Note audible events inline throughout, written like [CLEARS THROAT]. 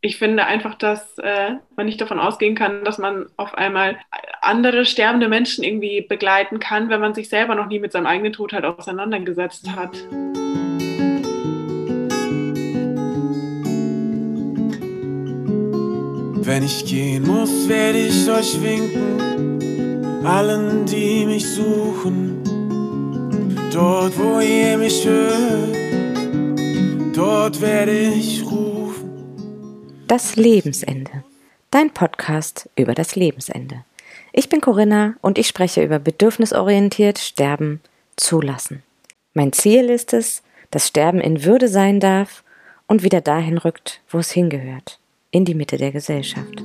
ich finde einfach, dass äh, man nicht davon ausgehen kann, dass man auf einmal andere sterbende Menschen irgendwie begleiten kann, wenn man sich selber noch nie mit seinem eigenen Tod halt auseinandergesetzt hat. Wenn ich gehen muss, werde ich euch winken, allen, die mich suchen. Dort, wo ihr mich hört, dort werde ich rufen. Das Lebensende. Dein Podcast über das Lebensende. Ich bin Corinna und ich spreche über bedürfnisorientiert Sterben zulassen. Mein Ziel ist es, dass Sterben in Würde sein darf und wieder dahin rückt, wo es hingehört, in die Mitte der Gesellschaft.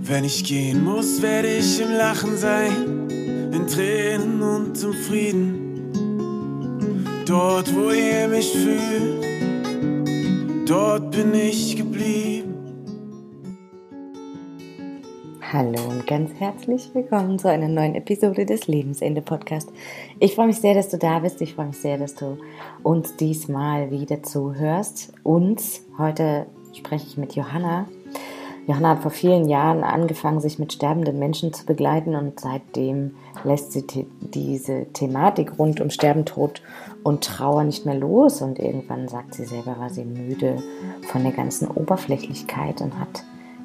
Wenn ich gehen muss, werde ich im Lachen sein, in Tränen und im Frieden. Dort, wo ihr mich fühlt, dort bin ich geblieben. Hallo und ganz herzlich willkommen zu einer neuen Episode des Lebensende Podcast. Ich freue mich sehr, dass du da bist. Ich freue mich sehr, dass du uns diesmal wieder zuhörst. Uns heute spreche ich mit Johanna. Johanna hat vor vielen Jahren angefangen, sich mit sterbenden Menschen zu begleiten und seitdem lässt sie diese Thematik rund um Sterben, Tod und Trauer nicht mehr los und irgendwann sagt sie selber, war sie müde von der ganzen Oberflächlichkeit und hat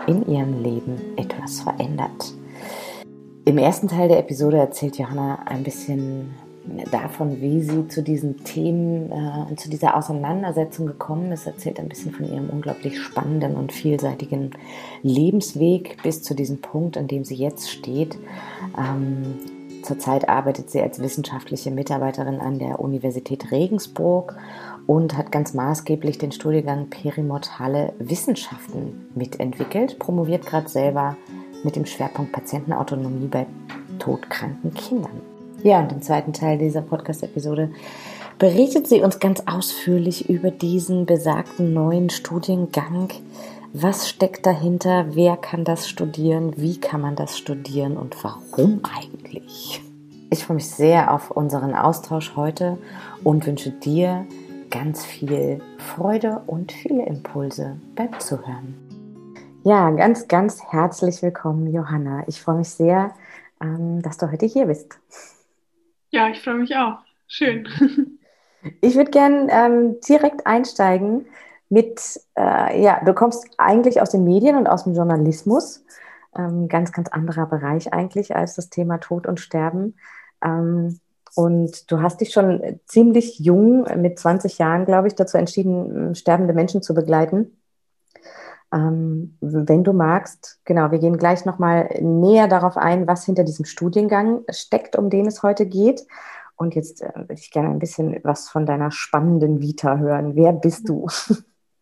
in ihrem Leben etwas verändert. Im ersten Teil der Episode erzählt Johanna ein bisschen davon, wie sie zu diesen Themen, äh, zu dieser Auseinandersetzung gekommen ist, erzählt ein bisschen von ihrem unglaublich spannenden und vielseitigen Lebensweg bis zu diesem Punkt, an dem sie jetzt steht. Ähm, zurzeit arbeitet sie als wissenschaftliche Mitarbeiterin an der Universität Regensburg und hat ganz maßgeblich den Studiengang Perimot Halle Wissenschaften mitentwickelt, promoviert gerade selber mit dem Schwerpunkt Patientenautonomie bei todkranken Kindern. Ja, und im zweiten Teil dieser Podcast-Episode berichtet sie uns ganz ausführlich über diesen besagten neuen Studiengang. Was steckt dahinter? Wer kann das studieren? Wie kann man das studieren? Und warum eigentlich? Ich freue mich sehr auf unseren Austausch heute und wünsche dir ganz viel Freude und viele Impulse beim Zuhören. Ja, ganz, ganz herzlich willkommen, Johanna. Ich freue mich sehr, ähm, dass du heute hier bist. Ja, ich freue mich auch. Schön. [LAUGHS] Ich würde gerne ähm, direkt einsteigen mit, äh, ja, du kommst eigentlich aus den Medien und aus dem Journalismus. Ähm, ganz, ganz anderer Bereich eigentlich als das Thema Tod und Sterben. Ähm, und du hast dich schon ziemlich jung, mit 20 Jahren, glaube ich, dazu entschieden, sterbende Menschen zu begleiten. Ähm, wenn du magst, genau, wir gehen gleich nochmal näher darauf ein, was hinter diesem Studiengang steckt, um den es heute geht. Und jetzt äh, würde ich gerne ein bisschen was von deiner spannenden Vita hören. Wer bist du? [LAUGHS] [LAUGHS]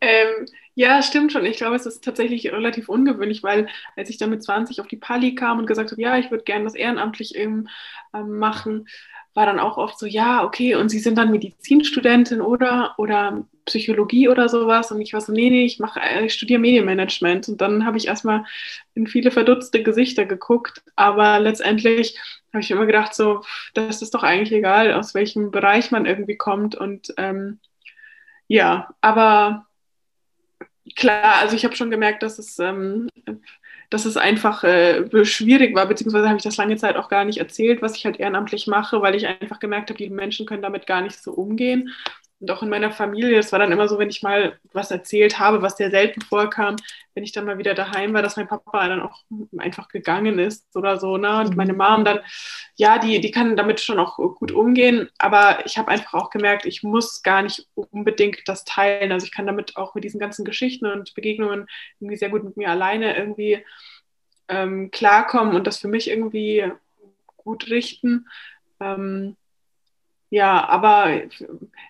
ähm, ja, stimmt schon. Ich glaube, es ist tatsächlich relativ ungewöhnlich, weil als ich dann mit 20 auf die Pali kam und gesagt habe, ja, ich würde gerne das ehrenamtlich ähm, machen, war dann auch oft so, ja, okay, und Sie sind dann Medizinstudentin oder oder Psychologie oder sowas. Und ich war so, nee, nee, ich mache, äh, ich studiere Medienmanagement. Und dann habe ich erstmal in viele verdutzte Gesichter geguckt. Aber letztendlich habe ich immer gedacht, so, das ist doch eigentlich egal, aus welchem Bereich man irgendwie kommt. Und ähm, ja, aber klar, also ich habe schon gemerkt, dass es, ähm, dass es einfach äh, schwierig war, beziehungsweise habe ich das lange Zeit auch gar nicht erzählt, was ich halt ehrenamtlich mache, weil ich einfach gemerkt habe, die Menschen können damit gar nicht so umgehen. Und auch in meiner Familie, es war dann immer so, wenn ich mal was erzählt habe, was sehr selten vorkam, wenn ich dann mal wieder daheim war, dass mein Papa dann auch einfach gegangen ist oder so. Ne? Und meine Mom dann, ja, die, die kann damit schon auch gut umgehen. Aber ich habe einfach auch gemerkt, ich muss gar nicht unbedingt das teilen. Also ich kann damit auch mit diesen ganzen Geschichten und Begegnungen irgendwie sehr gut mit mir alleine irgendwie ähm, klarkommen und das für mich irgendwie gut richten. Ähm, ja, aber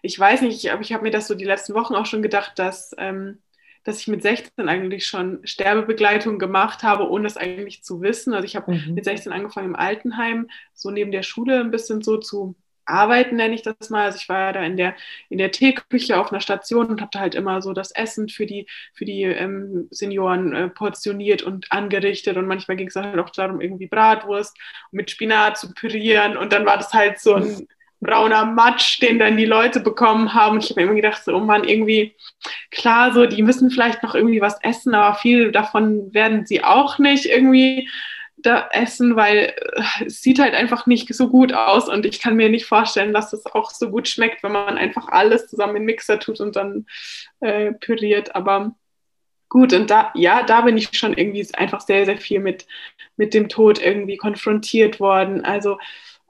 ich weiß nicht, aber ich habe mir das so die letzten Wochen auch schon gedacht, dass, ähm, dass ich mit 16 eigentlich schon Sterbebegleitung gemacht habe, ohne es eigentlich zu wissen. Also ich habe mhm. mit 16 angefangen im Altenheim, so neben der Schule ein bisschen so zu arbeiten, nenne ich das mal. Also ich war da in der, in der Teeküche auf einer Station und habe da halt immer so das Essen für die, für die ähm, Senioren äh, portioniert und angerichtet. Und manchmal ging es halt auch darum, irgendwie Bratwurst mit Spinat zu pürieren. Und dann war das halt so ein [LAUGHS] brauner Matsch, den dann die Leute bekommen haben. Ich habe mir immer gedacht, so, oh Mann, irgendwie, klar, so, die müssen vielleicht noch irgendwie was essen, aber viel davon werden sie auch nicht irgendwie da essen, weil äh, es sieht halt einfach nicht so gut aus und ich kann mir nicht vorstellen, dass es auch so gut schmeckt, wenn man einfach alles zusammen in den Mixer tut und dann äh, püriert. Aber gut, und da, ja, da bin ich schon irgendwie einfach sehr, sehr viel mit, mit dem Tod irgendwie konfrontiert worden. Also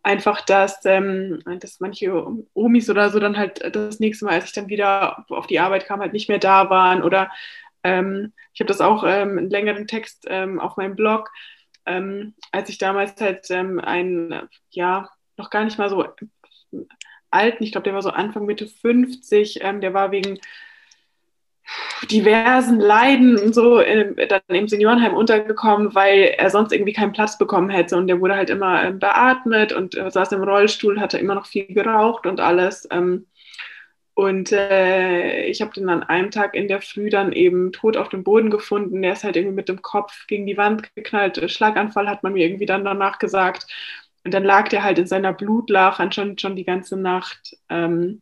einfach, dass, ähm, dass manche Omis oder so dann halt das nächste Mal, als ich dann wieder auf die Arbeit kam, halt nicht mehr da waren. Oder ähm, ich habe das auch ähm, einen längeren Text ähm, auf meinem Blog, ähm, als ich damals halt ähm, einen, ja, noch gar nicht mal so alten, ich glaube, der war so Anfang, Mitte 50, ähm, der war wegen diversen Leiden und so äh, dann im Seniorenheim untergekommen, weil er sonst irgendwie keinen Platz bekommen hätte und der wurde halt immer äh, beatmet und äh, saß im Rollstuhl, hatte immer noch viel geraucht und alles. Ähm, und äh, ich habe den an einem Tag in der Früh dann eben tot auf dem Boden gefunden. Der ist halt irgendwie mit dem Kopf gegen die Wand geknallt. Schlaganfall hat man mir irgendwie dann danach gesagt. Und dann lag der halt in seiner Blutlache schon, schon die ganze Nacht. Ähm,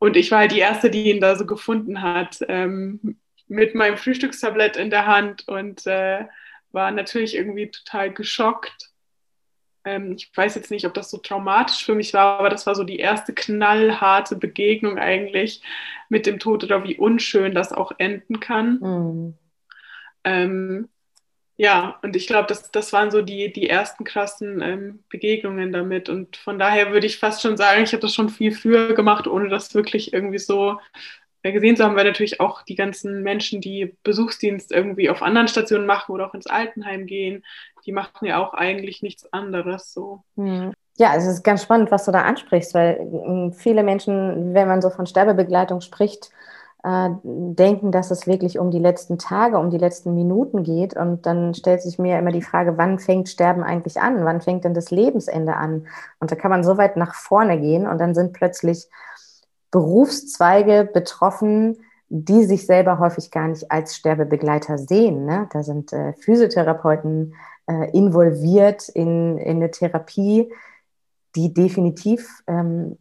und ich war halt die Erste, die ihn da so gefunden hat, ähm, mit meinem Frühstückstablett in der Hand und äh, war natürlich irgendwie total geschockt ähm, ich weiß jetzt nicht, ob das so traumatisch für mich war, aber das war so die erste knallharte Begegnung eigentlich mit dem Tod oder wie unschön das auch enden kann. Mhm. Ähm, ja, und ich glaube, das, das waren so die, die ersten krassen ähm, Begegnungen damit. Und von daher würde ich fast schon sagen, ich habe das schon viel früher gemacht, ohne das wirklich irgendwie so äh, gesehen zu haben, weil natürlich auch die ganzen Menschen, die Besuchsdienst irgendwie auf anderen Stationen machen oder auch ins Altenheim gehen, die machen ja auch eigentlich nichts anderes so. Hm. Ja, es ist ganz spannend, was du da ansprichst, weil hm, viele Menschen, wenn man so von Sterbebegleitung spricht, äh, denken, dass es wirklich um die letzten Tage, um die letzten Minuten geht. Und dann stellt sich mir immer die Frage, wann fängt Sterben eigentlich an? Wann fängt denn das Lebensende an? Und da kann man so weit nach vorne gehen und dann sind plötzlich Berufszweige betroffen, die sich selber häufig gar nicht als Sterbebegleiter sehen. Ne? Da sind äh, Physiotherapeuten äh, involviert in, in eine Therapie, die definitiv ähm,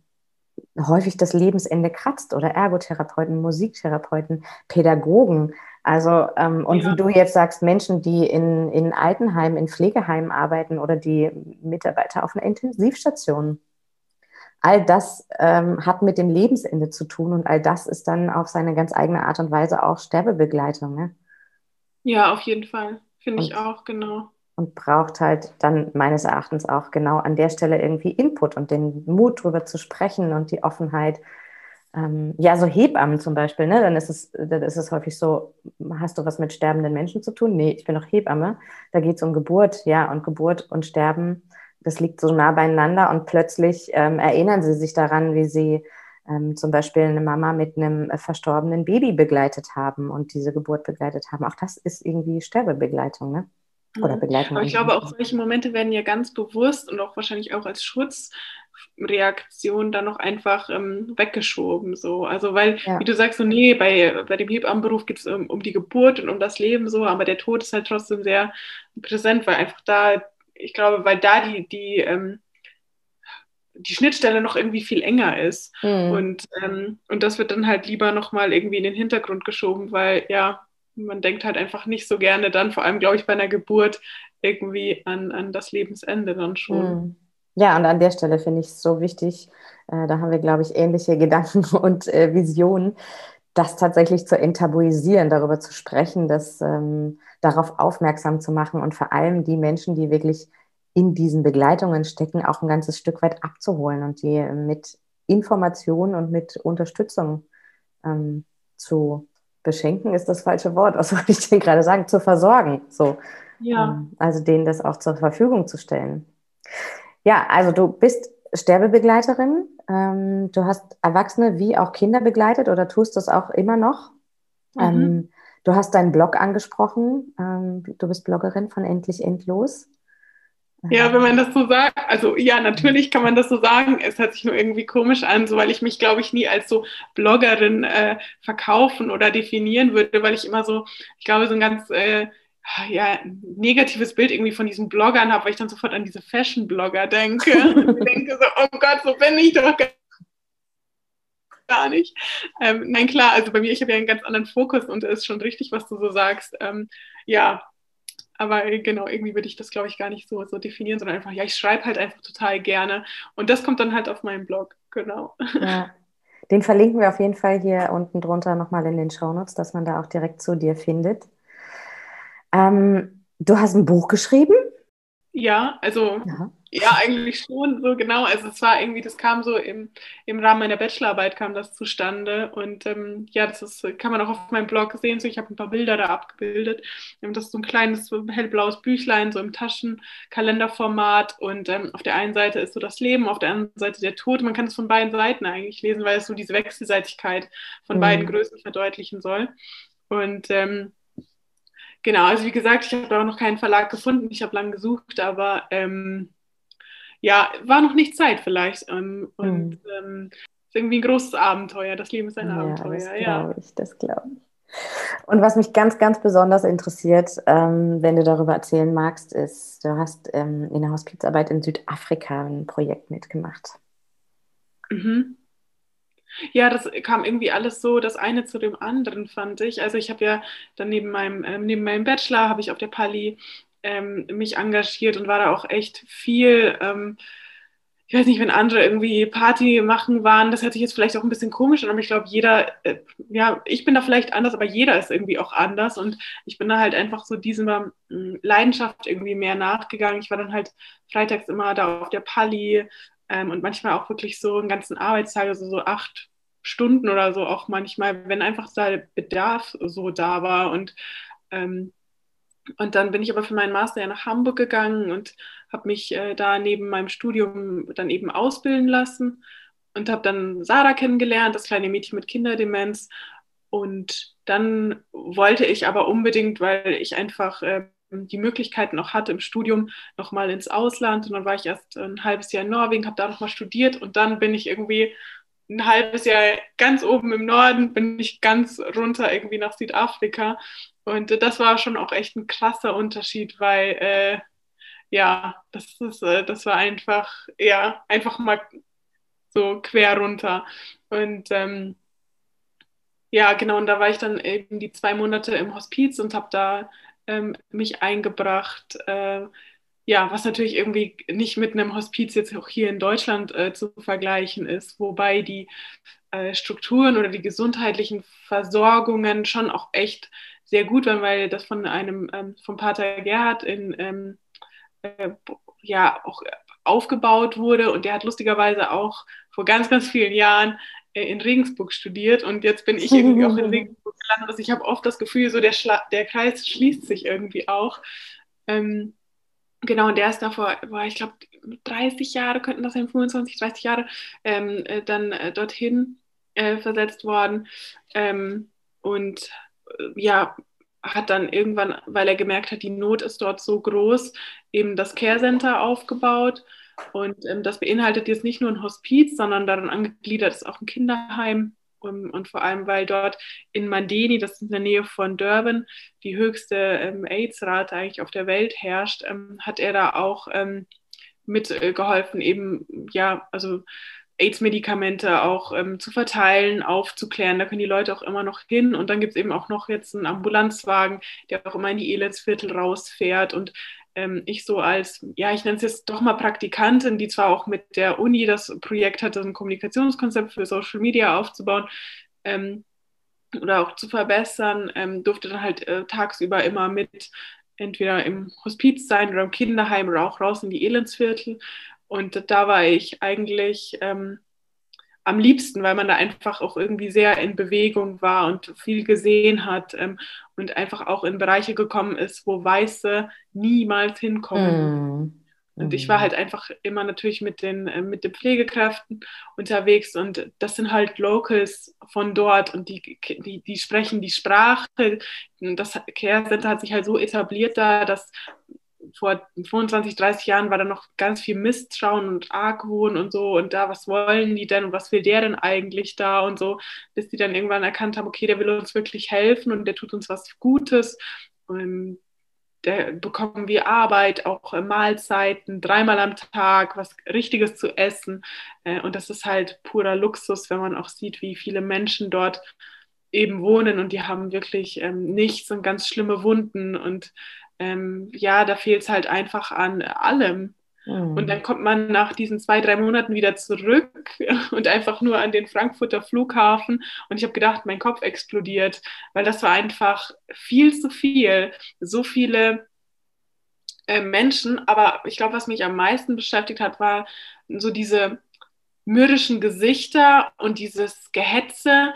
häufig das Lebensende kratzt oder Ergotherapeuten, Musiktherapeuten, Pädagogen. Also, ähm, und ja. wie du jetzt sagst, Menschen, die in, in Altenheimen, in Pflegeheimen arbeiten oder die Mitarbeiter auf einer Intensivstation all das ähm, hat mit dem Lebensende zu tun und all das ist dann auf seine ganz eigene Art und Weise auch Sterbebegleitung. Ne? Ja, auf jeden Fall. Finde ich auch, genau. Und braucht halt dann meines Erachtens auch genau an der Stelle irgendwie Input und den Mut, darüber zu sprechen und die Offenheit. Ähm, ja, so Hebammen zum Beispiel, ne? dann, ist es, dann ist es häufig so, hast du was mit sterbenden Menschen zu tun? Nee, ich bin doch Hebamme. Da geht es um Geburt, ja, und Geburt und Sterben das liegt so nah beieinander und plötzlich ähm, erinnern sie sich daran, wie sie ähm, zum Beispiel eine Mama mit einem äh, verstorbenen Baby begleitet haben und diese Geburt begleitet haben. Auch das ist irgendwie Sterbebegleitung, ne? Oder mhm. Begleitung. Aber ich glaube, auch solche Momente werden ja ganz bewusst und auch wahrscheinlich auch als Schutzreaktion dann noch einfach ähm, weggeschoben. So. Also weil, ja. wie du sagst, so nee, bei, bei dem Hebammenberuf geht es um, um die Geburt und um das Leben so, aber der Tod ist halt trotzdem sehr präsent, weil einfach da ich glaube, weil da die, die, ähm, die Schnittstelle noch irgendwie viel enger ist. Mhm. Und, ähm, und das wird dann halt lieber nochmal irgendwie in den Hintergrund geschoben, weil ja, man denkt halt einfach nicht so gerne dann, vor allem glaube ich bei einer Geburt, irgendwie an, an das Lebensende dann schon. Mhm. Ja, und an der Stelle finde ich es so wichtig, äh, da haben wir, glaube ich, ähnliche [LAUGHS] Gedanken und äh, Visionen, das tatsächlich zu enttabuisieren, darüber zu sprechen, dass ähm, darauf aufmerksam zu machen und vor allem die Menschen, die wirklich in diesen Begleitungen stecken, auch ein ganzes Stück weit abzuholen und die mit Informationen und mit Unterstützung ähm, zu beschenken, ist das falsche Wort. Was [LAUGHS] soll ich denn gerade sagen? Zu versorgen. So. Ja. Ähm, also denen das auch zur Verfügung zu stellen. Ja, also du bist Sterbebegleiterin. Ähm, du hast Erwachsene wie auch Kinder begleitet oder tust das auch immer noch. Mhm. Ähm, Du hast deinen Blog angesprochen. Ähm, du bist Bloggerin von Endlich Endlos. Ja, wenn man das so sagt, also ja, natürlich kann man das so sagen. Es hört sich nur irgendwie komisch an, so weil ich mich, glaube ich, nie als so Bloggerin äh, verkaufen oder definieren würde, weil ich immer so, ich glaube, so ein ganz äh, ja, negatives Bild irgendwie von diesen Bloggern habe, weil ich dann sofort an diese Fashion-Blogger denke. [LAUGHS] ich denke so, oh Gott, so bin ich doch gar nicht. Ähm, nein, klar, also bei mir, ich habe ja einen ganz anderen Fokus und es ist schon richtig, was du so sagst. Ähm, ja, aber genau, irgendwie würde ich das, glaube ich, gar nicht so, so definieren, sondern einfach, ja, ich schreibe halt einfach total gerne. Und das kommt dann halt auf meinen Blog, genau. Ja. [LAUGHS] Den verlinken wir auf jeden Fall hier unten drunter nochmal in den Shownotes, dass man da auch direkt zu dir findet. Ähm, du hast ein Buch geschrieben? Ja, also ja. ja. eigentlich schon so genau. Also es war irgendwie, das kam so im, im Rahmen meiner Bachelorarbeit kam das zustande. Und ähm, ja, das ist, kann man auch auf meinem Blog sehen. So, ich habe ein paar Bilder da abgebildet. Und das ist so ein kleines hellblaues Büchlein, so im Taschenkalenderformat. Und ähm, auf der einen Seite ist so das Leben, auf der anderen Seite der Tod. Man kann es von beiden Seiten eigentlich lesen, weil es so diese Wechselseitigkeit von mhm. beiden Größen verdeutlichen soll. Und ähm, Genau, also wie gesagt, ich habe da noch keinen Verlag gefunden. Ich habe lange gesucht, aber ähm, ja, war noch nicht Zeit vielleicht. Ähm, und mhm. ähm, ist irgendwie ein großes Abenteuer. Das Leben ist ein ja, Abenteuer. Das glaube ja. ich, das glaube ich. Und was mich ganz, ganz besonders interessiert, ähm, wenn du darüber erzählen magst, ist, du hast ähm, in der Hospizarbeit in Südafrika ein Projekt mitgemacht. Mhm. Ja, das kam irgendwie alles so, das eine zu dem anderen, fand ich. Also ich habe ja dann neben meinem, äh, neben meinem Bachelor, habe ich auf der Pali ähm, mich engagiert und war da auch echt viel. Ähm, ich weiß nicht, wenn andere irgendwie Party machen waren, das hört sich jetzt vielleicht auch ein bisschen komisch an, aber ich glaube, jeder, äh, ja, ich bin da vielleicht anders, aber jeder ist irgendwie auch anders und ich bin da halt einfach so dieser hm, Leidenschaft irgendwie mehr nachgegangen. Ich war dann halt freitags immer da auf der Pali ähm, und manchmal auch wirklich so einen ganzen Arbeitstag, also so acht Stunden oder so auch manchmal, wenn einfach da Bedarf so da war. Und, ähm, und dann bin ich aber für meinen Master ja nach Hamburg gegangen und habe mich äh, da neben meinem Studium dann eben ausbilden lassen und habe dann Sarah kennengelernt, das kleine Mädchen mit Kinderdemenz. Und dann wollte ich aber unbedingt, weil ich einfach äh, die Möglichkeiten noch hatte im Studium, nochmal ins Ausland. Und dann war ich erst ein halbes Jahr in Norwegen, habe da nochmal studiert und dann bin ich irgendwie ein halbes Jahr ganz oben im Norden, bin ich ganz runter irgendwie nach Südafrika. Und das war schon auch echt ein krasser Unterschied, weil äh, ja, das ist, äh, das war einfach, ja, einfach mal so quer runter. Und ähm, ja, genau, und da war ich dann eben die zwei Monate im Hospiz und habe da ähm, mich eingebracht. Äh, ja, was natürlich irgendwie nicht mit einem Hospiz jetzt auch hier in Deutschland äh, zu vergleichen ist, wobei die äh, Strukturen oder die gesundheitlichen Versorgungen schon auch echt sehr gut waren, weil das von einem, ähm, vom Pater Gerhard in, ähm, äh, ja, auch aufgebaut wurde und der hat lustigerweise auch vor ganz, ganz vielen Jahren äh, in Regensburg studiert und jetzt bin ich irgendwie auch in [LAUGHS] Regensburg gelandet. Also ich habe oft das Gefühl, so der, Schla der Kreis schließt sich irgendwie auch. Ähm, Genau, und der ist davor, war, ich glaube, 30 Jahre könnten das sein, 25, 30 Jahre, ähm, äh, dann äh, dorthin äh, versetzt worden. Ähm, und äh, ja, hat dann irgendwann, weil er gemerkt hat, die Not ist dort so groß, eben das Care Center aufgebaut. Und ähm, das beinhaltet jetzt nicht nur ein Hospiz, sondern daran angegliedert ist auch ein Kinderheim und, und, vor allem, weil dort in Mandeni, das ist in der Nähe von Durban, die höchste ähm, AIDS-Rate eigentlich auf der Welt herrscht, ähm, hat er da auch ähm, mitgeholfen, eben, ja, also AIDS-Medikamente auch ähm, zu verteilen, aufzuklären. Da können die Leute auch immer noch hin. Und dann gibt es eben auch noch jetzt einen Ambulanzwagen, der auch immer in die Elendsviertel rausfährt. Und ähm, ich so als, ja, ich nenne es jetzt doch mal Praktikantin, die zwar auch mit der Uni das Projekt hatte, ein Kommunikationskonzept für Social Media aufzubauen ähm, oder auch zu verbessern, ähm, durfte dann halt äh, tagsüber immer mit entweder im Hospiz sein oder im Kinderheim oder auch raus in die Elendsviertel. Und da war ich eigentlich ähm, am liebsten, weil man da einfach auch irgendwie sehr in Bewegung war und viel gesehen hat ähm, und einfach auch in Bereiche gekommen ist, wo Weiße niemals hinkommen. Mm. Und ich war mm. halt einfach immer natürlich mit den, äh, mit den Pflegekräften unterwegs und das sind halt Locals von dort und die, die, die sprechen die Sprache. Das Care Center hat sich halt so etabliert da, dass vor 25, 30 Jahren war da noch ganz viel Misstrauen und Argwohn und so und da, was wollen die denn und was will der denn eigentlich da und so, bis die dann irgendwann erkannt haben, okay, der will uns wirklich helfen und der tut uns was Gutes. Und da bekommen wir Arbeit, auch äh, Mahlzeiten, dreimal am Tag, was Richtiges zu essen. Äh, und das ist halt purer Luxus, wenn man auch sieht, wie viele Menschen dort eben wohnen und die haben wirklich ähm, nichts und ganz schlimme Wunden. Und ähm, ja, da fehlt es halt einfach an allem. Mhm. Und dann kommt man nach diesen zwei, drei Monaten wieder zurück [LAUGHS] und einfach nur an den Frankfurter Flughafen. Und ich habe gedacht, mein Kopf explodiert, weil das war einfach viel zu viel. So viele äh, Menschen. Aber ich glaube, was mich am meisten beschäftigt hat, war so diese mürrischen Gesichter und dieses Gehetze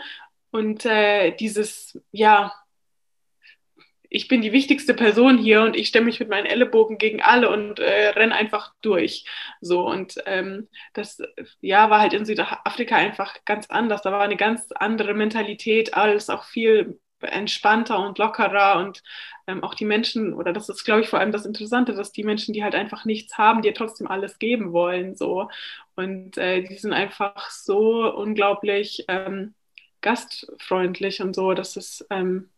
und äh, dieses, ja, ich bin die wichtigste Person hier und ich stemme mich mit meinen Ellenbogen gegen alle und äh, renne einfach durch. So und ähm, das ja war halt in Südafrika einfach ganz anders. Da war eine ganz andere Mentalität, alles auch viel entspannter und lockerer und ähm, auch die Menschen, oder das ist, glaube ich, vor allem das Interessante, dass die Menschen, die halt einfach nichts haben, dir trotzdem alles geben wollen, so. Und äh, die sind einfach so unglaublich ähm, gastfreundlich und so, das ist, ähm,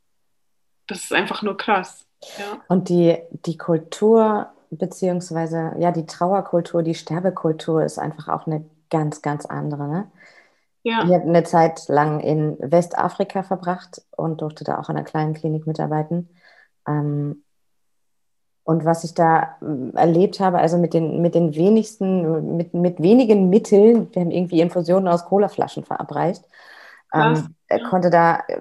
das ist einfach nur krass. Ja. Und die, die Kultur, beziehungsweise ja, die Trauerkultur, die Sterbekultur ist einfach auch eine ganz, ganz andere. Ne? Ja. Ich habe eine Zeit lang in Westafrika verbracht und durfte da auch in einer kleinen Klinik mitarbeiten. Ähm, und was ich da ähm, erlebt habe, also mit den, mit den wenigsten, mit, mit wenigen Mitteln, wir haben irgendwie Infusionen aus Colaflaschen verabreicht, ähm, konnte da äh,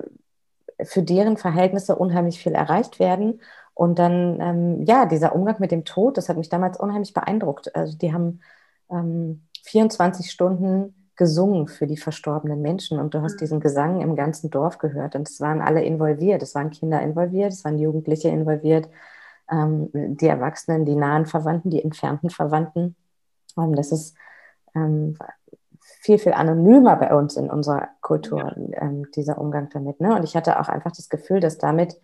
für deren Verhältnisse unheimlich viel erreicht werden. Und dann, ähm, ja, dieser Umgang mit dem Tod, das hat mich damals unheimlich beeindruckt. Also die haben ähm, 24 Stunden gesungen für die verstorbenen Menschen und du hast diesen Gesang im ganzen Dorf gehört und es waren alle involviert, es waren Kinder involviert, es waren Jugendliche involviert, ähm, die Erwachsenen, die nahen Verwandten, die entfernten Verwandten. Das ist ähm, viel, viel anonymer bei uns in unserer Kultur, ähm, dieser Umgang damit. Ne? Und ich hatte auch einfach das Gefühl, dass damit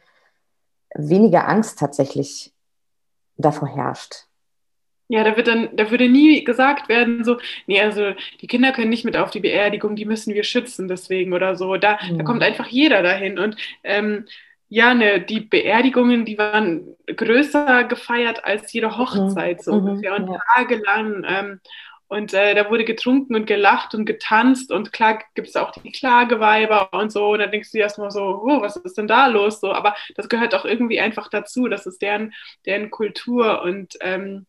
weniger Angst tatsächlich davor herrscht. Ja, da wird dann, da würde nie gesagt werden, so, nee, also die Kinder können nicht mit auf die Beerdigung, die müssen wir schützen deswegen oder so. Da, mhm. da kommt einfach jeder dahin. Und ähm, ja, ne, die Beerdigungen, die waren größer gefeiert als jede Hochzeit, mhm. so mhm. ungefähr. Und ja. tagelang. Ähm, und äh, da wurde getrunken und gelacht und getanzt und klar gibt es auch die Klageweiber und so. Und dann denkst du dir erstmal so, oh, was ist denn da los? So, aber das gehört auch irgendwie einfach dazu. Das ist deren, deren Kultur. Und ähm,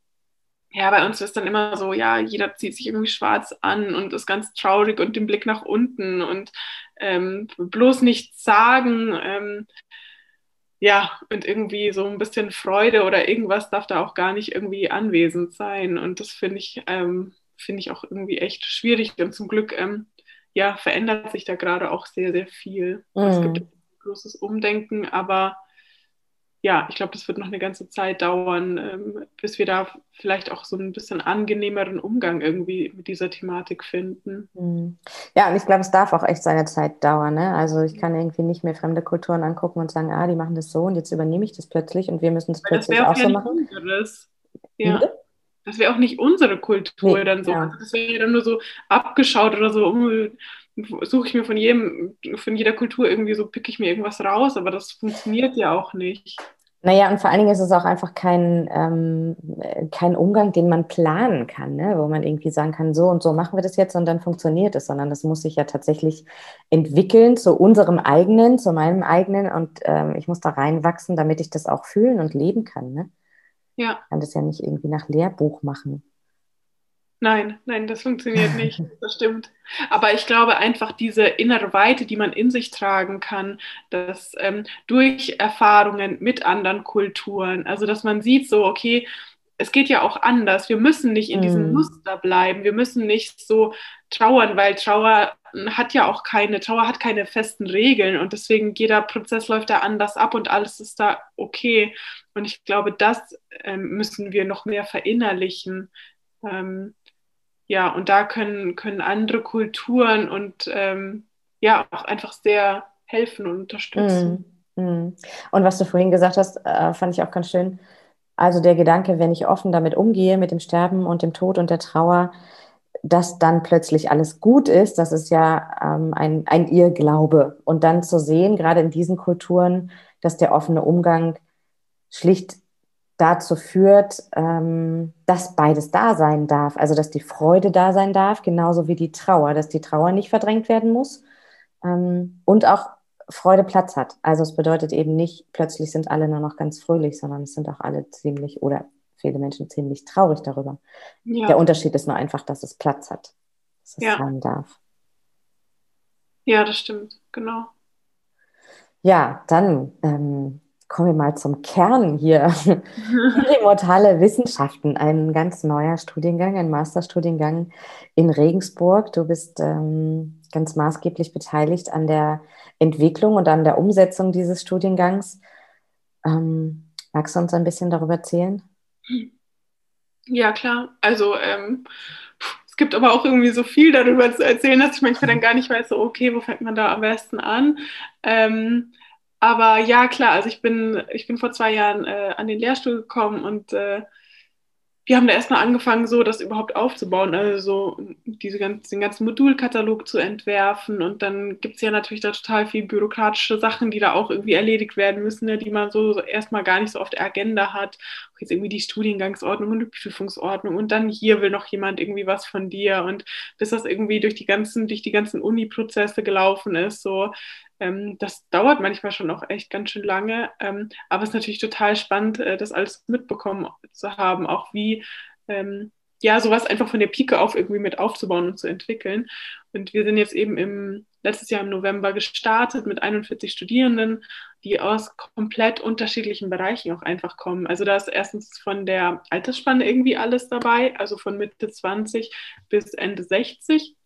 ja, bei uns ist dann immer so, ja, jeder zieht sich irgendwie schwarz an und ist ganz traurig und den Blick nach unten und ähm, bloß nichts sagen. Ähm, ja, und irgendwie so ein bisschen Freude oder irgendwas darf da auch gar nicht irgendwie anwesend sein. Und das finde ich, ähm, finde ich auch irgendwie echt schwierig. Und zum Glück, ähm, ja, verändert sich da gerade auch sehr, sehr viel. Mhm. Es gibt ein großes Umdenken, aber ja, ich glaube, das wird noch eine ganze Zeit dauern, ähm, bis wir da vielleicht auch so ein bisschen angenehmeren Umgang irgendwie mit dieser Thematik finden. Hm. Ja, und ich glaube, es darf auch echt seine Zeit dauern. Ne? Also ich kann irgendwie nicht mehr fremde Kulturen angucken und sagen, ah, die machen das so und jetzt übernehme ich das plötzlich und wir müssen es plötzlich auch, auch so machen. Ja. Das wäre auch nicht unsere Kultur nee, dann so. Ja. Also das wäre ja dann nur so abgeschaut oder so, suche ich mir von jedem, von jeder Kultur irgendwie so, picke ich mir irgendwas raus, aber das funktioniert ja auch nicht. Naja, und vor allen Dingen ist es auch einfach kein, ähm, kein Umgang, den man planen kann, ne? wo man irgendwie sagen kann, so und so machen wir das jetzt und dann funktioniert es, sondern das muss sich ja tatsächlich entwickeln zu unserem eigenen, zu meinem eigenen und ähm, ich muss da reinwachsen, damit ich das auch fühlen und leben kann. Ne? Ja. Ich kann das ja nicht irgendwie nach Lehrbuch machen. Nein, nein, das funktioniert nicht. [LAUGHS] Das stimmt. Aber ich glaube einfach diese innere Weite, die man in sich tragen kann, dass ähm, durch Erfahrungen mit anderen Kulturen, also dass man sieht so, okay, es geht ja auch anders. Wir müssen nicht in diesem Muster bleiben. Wir müssen nicht so trauern, weil Trauer hat ja auch keine, Trauer hat keine festen Regeln und deswegen jeder Prozess läuft da anders ab und alles ist da okay. Und ich glaube, das ähm, müssen wir noch mehr verinnerlichen. Ähm, ja, und da können, können andere Kulturen und ähm, ja auch einfach sehr helfen und unterstützen. Mm, mm. Und was du vorhin gesagt hast, äh, fand ich auch ganz schön. Also der Gedanke, wenn ich offen damit umgehe, mit dem Sterben und dem Tod und der Trauer, dass dann plötzlich alles gut ist, das ist ja ähm, ein, ein Irrglaube. Und dann zu sehen, gerade in diesen Kulturen, dass der offene Umgang schlicht dazu führt, ähm, dass beides da sein darf. Also dass die Freude da sein darf, genauso wie die Trauer, dass die Trauer nicht verdrängt werden muss ähm, und auch Freude Platz hat. Also es bedeutet eben nicht, plötzlich sind alle nur noch ganz fröhlich, sondern es sind auch alle ziemlich oder viele Menschen ziemlich traurig darüber. Ja. Der Unterschied ist nur einfach, dass es Platz hat, dass es ja. sein darf. Ja, das stimmt, genau. Ja, dann ähm, kommen wir mal zum Kern hier. [LAUGHS] Immortale Wissenschaften, ein ganz neuer Studiengang, ein Masterstudiengang in Regensburg. Du bist ähm, ganz maßgeblich beteiligt an der Entwicklung und an der Umsetzung dieses Studiengangs. Ähm, magst du uns ein bisschen darüber erzählen? Ja, klar. Also ähm, es gibt aber auch irgendwie so viel darüber zu erzählen, dass ich manchmal dann gar nicht weiß, so, okay, wo fängt man da am besten an? Ähm, aber ja, klar, also ich bin, ich bin vor zwei Jahren äh, an den Lehrstuhl gekommen und äh, wir haben da erstmal angefangen, so das überhaupt aufzubauen, also so diese ganzen, den ganzen Modulkatalog zu entwerfen. Und dann gibt es ja natürlich da total viel bürokratische Sachen, die da auch irgendwie erledigt werden müssen, ne, die man so, so erstmal gar nicht so auf der Agenda hat. Jetzt irgendwie die Studiengangsordnung und die Prüfungsordnung und dann hier will noch jemand irgendwie was von dir. Und bis das irgendwie durch die ganzen, durch die ganzen Uni-Prozesse gelaufen ist, so ähm, das dauert manchmal schon auch echt ganz schön lange, ähm, aber es ist natürlich total spannend, äh, das alles mitbekommen zu haben, auch wie ähm, ja sowas einfach von der Pike auf irgendwie mit aufzubauen und zu entwickeln. Und wir sind jetzt eben im letztes Jahr im November gestartet mit 41 Studierenden, die aus komplett unterschiedlichen Bereichen auch einfach kommen. Also da ist erstens von der Altersspanne irgendwie alles dabei, also von Mitte 20 bis Ende 60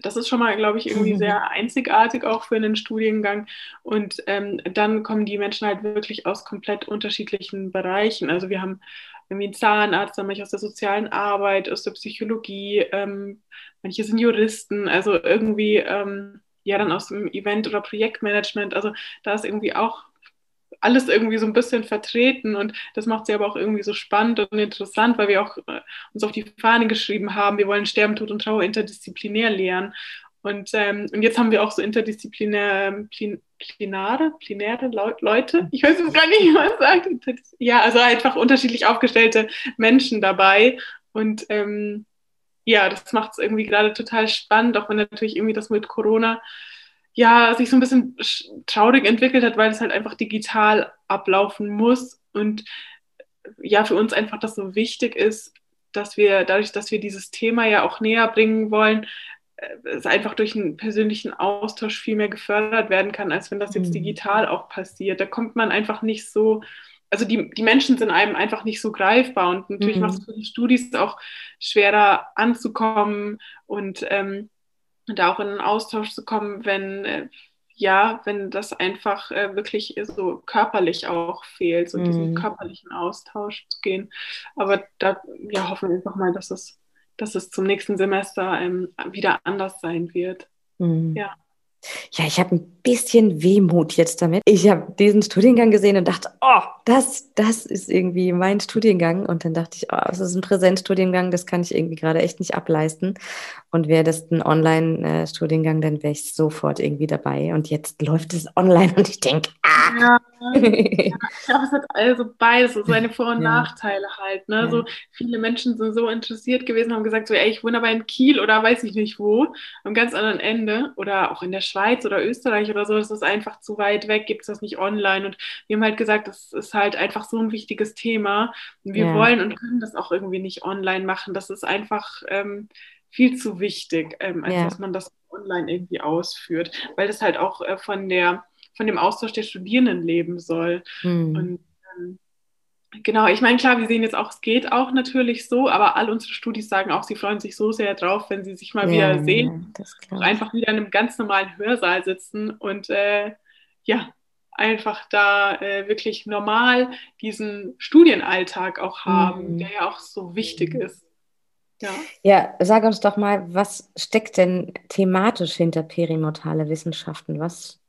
das ist schon mal, glaube ich, irgendwie sehr einzigartig auch für einen Studiengang. Und ähm, dann kommen die Menschen halt wirklich aus komplett unterschiedlichen Bereichen. Also wir haben irgendwie einen Zahnarzt, dann manche aus der sozialen Arbeit, aus der Psychologie, ähm, manche sind Juristen, also irgendwie ähm, ja dann aus dem Event- oder Projektmanagement. Also da ist irgendwie auch alles irgendwie so ein bisschen vertreten und das macht sie aber auch irgendwie so spannend und interessant, weil wir auch äh, uns auf die Fahne geschrieben haben, wir wollen Sterben, Tod und Trauer interdisziplinär lernen. Und, ähm, und jetzt haben wir auch so interdisziplinäre, plinare, plinäre Leute, ich weiß jetzt gar nicht, [LAUGHS] wie man sagt. Ja, also einfach unterschiedlich aufgestellte Menschen dabei. Und ähm, ja, das macht es irgendwie gerade total spannend, auch wenn natürlich irgendwie das mit Corona ja, sich so ein bisschen traurig entwickelt hat, weil es halt einfach digital ablaufen muss und ja, für uns einfach das so wichtig ist, dass wir dadurch, dass wir dieses Thema ja auch näher bringen wollen, es einfach durch einen persönlichen Austausch viel mehr gefördert werden kann, als wenn das jetzt mhm. digital auch passiert. Da kommt man einfach nicht so, also die, die Menschen sind einem einfach nicht so greifbar und natürlich mhm. macht es für die Studis auch schwerer anzukommen und ähm, da auch in einen Austausch zu kommen, wenn äh, ja, wenn das einfach äh, wirklich so körperlich auch fehlt, so mm. diesen mhm. körperlichen Austausch zu gehen. Aber da ja, hoffen wir einfach mal, dass es, dass es zum nächsten Semester ähm, wieder anders sein wird. Mm. Ja. Ja, ich habe ein bisschen Wehmut jetzt damit. Ich habe diesen Studiengang gesehen und dachte, oh, das, das ist irgendwie mein Studiengang. Und dann dachte ich, oh, es ist ein Präsenzstudiengang, das kann ich irgendwie gerade echt nicht ableisten. Und wäre das ein Online-Studiengang, dann wäre ich sofort irgendwie dabei. Und jetzt läuft es online und ich denke, ah. Ja, [LAUGHS] ja, es hat also beides, so seine Vor- und ja. Nachteile halt. Ne? Ja. So viele Menschen sind so interessiert gewesen, haben gesagt, so, ey, ich wohne aber in Kiel oder weiß ich nicht wo, am ganz anderen Ende oder auch in der Schweiz oder Österreich oder so, das ist einfach zu weit weg, gibt es das nicht online. Und wir haben halt gesagt, das ist halt einfach so ein wichtiges Thema. Und wir wollen und können das auch irgendwie nicht online machen. Das ist einfach ähm, viel zu wichtig, ähm, als dass man das online irgendwie ausführt, weil das halt auch äh, von der von dem Austausch der Studierenden leben soll. Mhm. Und ähm, Genau, ich meine, klar, wir sehen jetzt auch, es geht auch natürlich so, aber all unsere Studis sagen auch, sie freuen sich so sehr drauf, wenn sie sich mal ja, wieder sehen, ja, einfach wieder in einem ganz normalen Hörsaal sitzen und äh, ja, einfach da äh, wirklich normal diesen Studienalltag auch haben, mhm. der ja auch so wichtig ist. Ja. ja, sag uns doch mal, was steckt denn thematisch hinter perimortale Wissenschaften? Was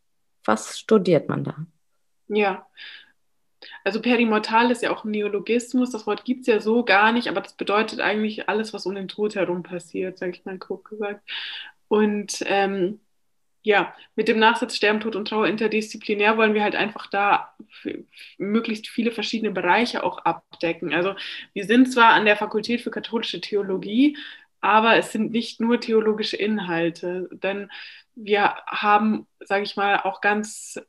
was studiert man da? Ja, also perimortal ist ja auch ein Neologismus. Das Wort gibt es ja so gar nicht, aber das bedeutet eigentlich alles, was um den Tod herum passiert, sage ich mal grob gesagt. Und ähm, ja, mit dem Nachsatz Sterben, Tod und Trauer interdisziplinär wollen wir halt einfach da möglichst viele verschiedene Bereiche auch abdecken. Also wir sind zwar an der Fakultät für katholische Theologie, aber es sind nicht nur theologische Inhalte, denn wir haben, sage ich mal, auch ganz